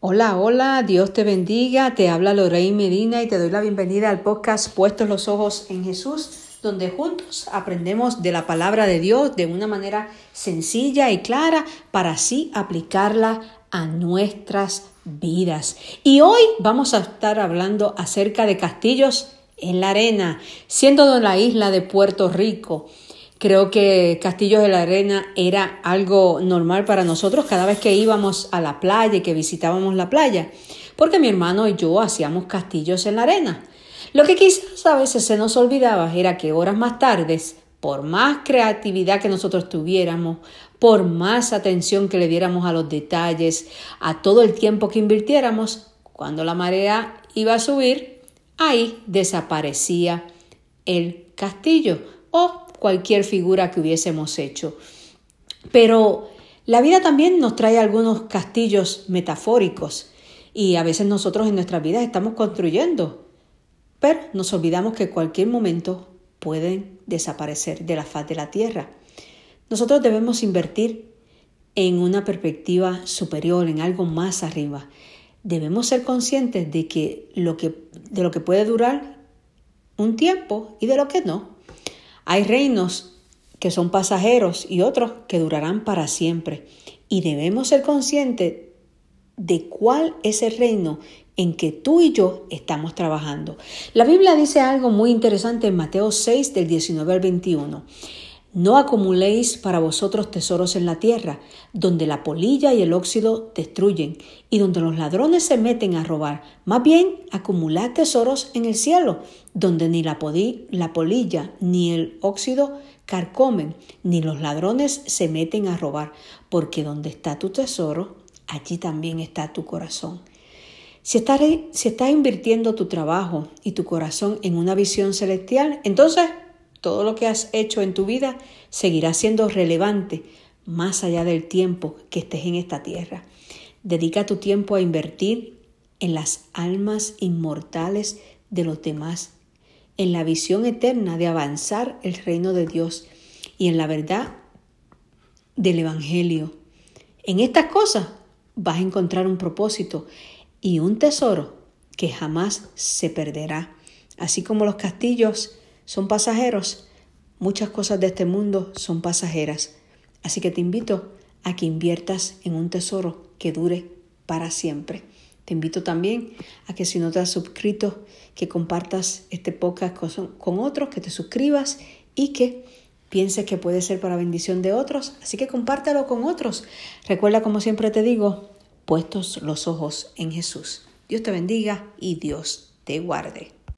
Hola, hola, Dios te bendiga, te habla Lorraine Medina y te doy la bienvenida al podcast Puestos los Ojos en Jesús, donde juntos aprendemos de la palabra de Dios de una manera sencilla y clara para así aplicarla a nuestras vidas. Y hoy vamos a estar hablando acerca de castillos en la arena, siendo de la isla de Puerto Rico. Creo que Castillos de la Arena era algo normal para nosotros cada vez que íbamos a la playa y que visitábamos la playa, porque mi hermano y yo hacíamos castillos en la arena. Lo que quizás a veces se nos olvidaba era que horas más tarde, por más creatividad que nosotros tuviéramos, por más atención que le diéramos a los detalles, a todo el tiempo que invirtiéramos, cuando la marea iba a subir, ahí desaparecía el castillo o cualquier figura que hubiésemos hecho. Pero la vida también nos trae algunos castillos metafóricos y a veces nosotros en nuestras vidas estamos construyendo, pero nos olvidamos que cualquier momento pueden desaparecer de la faz de la tierra. Nosotros debemos invertir en una perspectiva superior, en algo más arriba. Debemos ser conscientes de que lo que de lo que puede durar un tiempo y de lo que no. Hay reinos que son pasajeros y otros que durarán para siempre. Y debemos ser conscientes de cuál es el reino en que tú y yo estamos trabajando. La Biblia dice algo muy interesante en Mateo 6 del 19 al 21. No acumuléis para vosotros tesoros en la tierra, donde la polilla y el óxido destruyen, y donde los ladrones se meten a robar. Más bien, acumulad tesoros en el cielo, donde ni la, la polilla ni el óxido carcomen, ni los ladrones se meten a robar, porque donde está tu tesoro, allí también está tu corazón. Si estás, si estás invirtiendo tu trabajo y tu corazón en una visión celestial, entonces todo lo que has hecho en tu vida seguirá siendo relevante más allá del tiempo que estés en esta tierra. Dedica tu tiempo a invertir en las almas inmortales de los demás, en la visión eterna de avanzar el reino de Dios y en la verdad del Evangelio. En estas cosas vas a encontrar un propósito y un tesoro que jamás se perderá. Así como los castillos son pasajeros. Muchas cosas de este mundo son pasajeras. Así que te invito a que inviertas en un tesoro que dure para siempre. Te invito también a que si no te has suscrito, que compartas este podcast con otros, que te suscribas y que pienses que puede ser para bendición de otros. Así que compártelo con otros. Recuerda, como siempre te digo, puestos los ojos en Jesús. Dios te bendiga y Dios te guarde.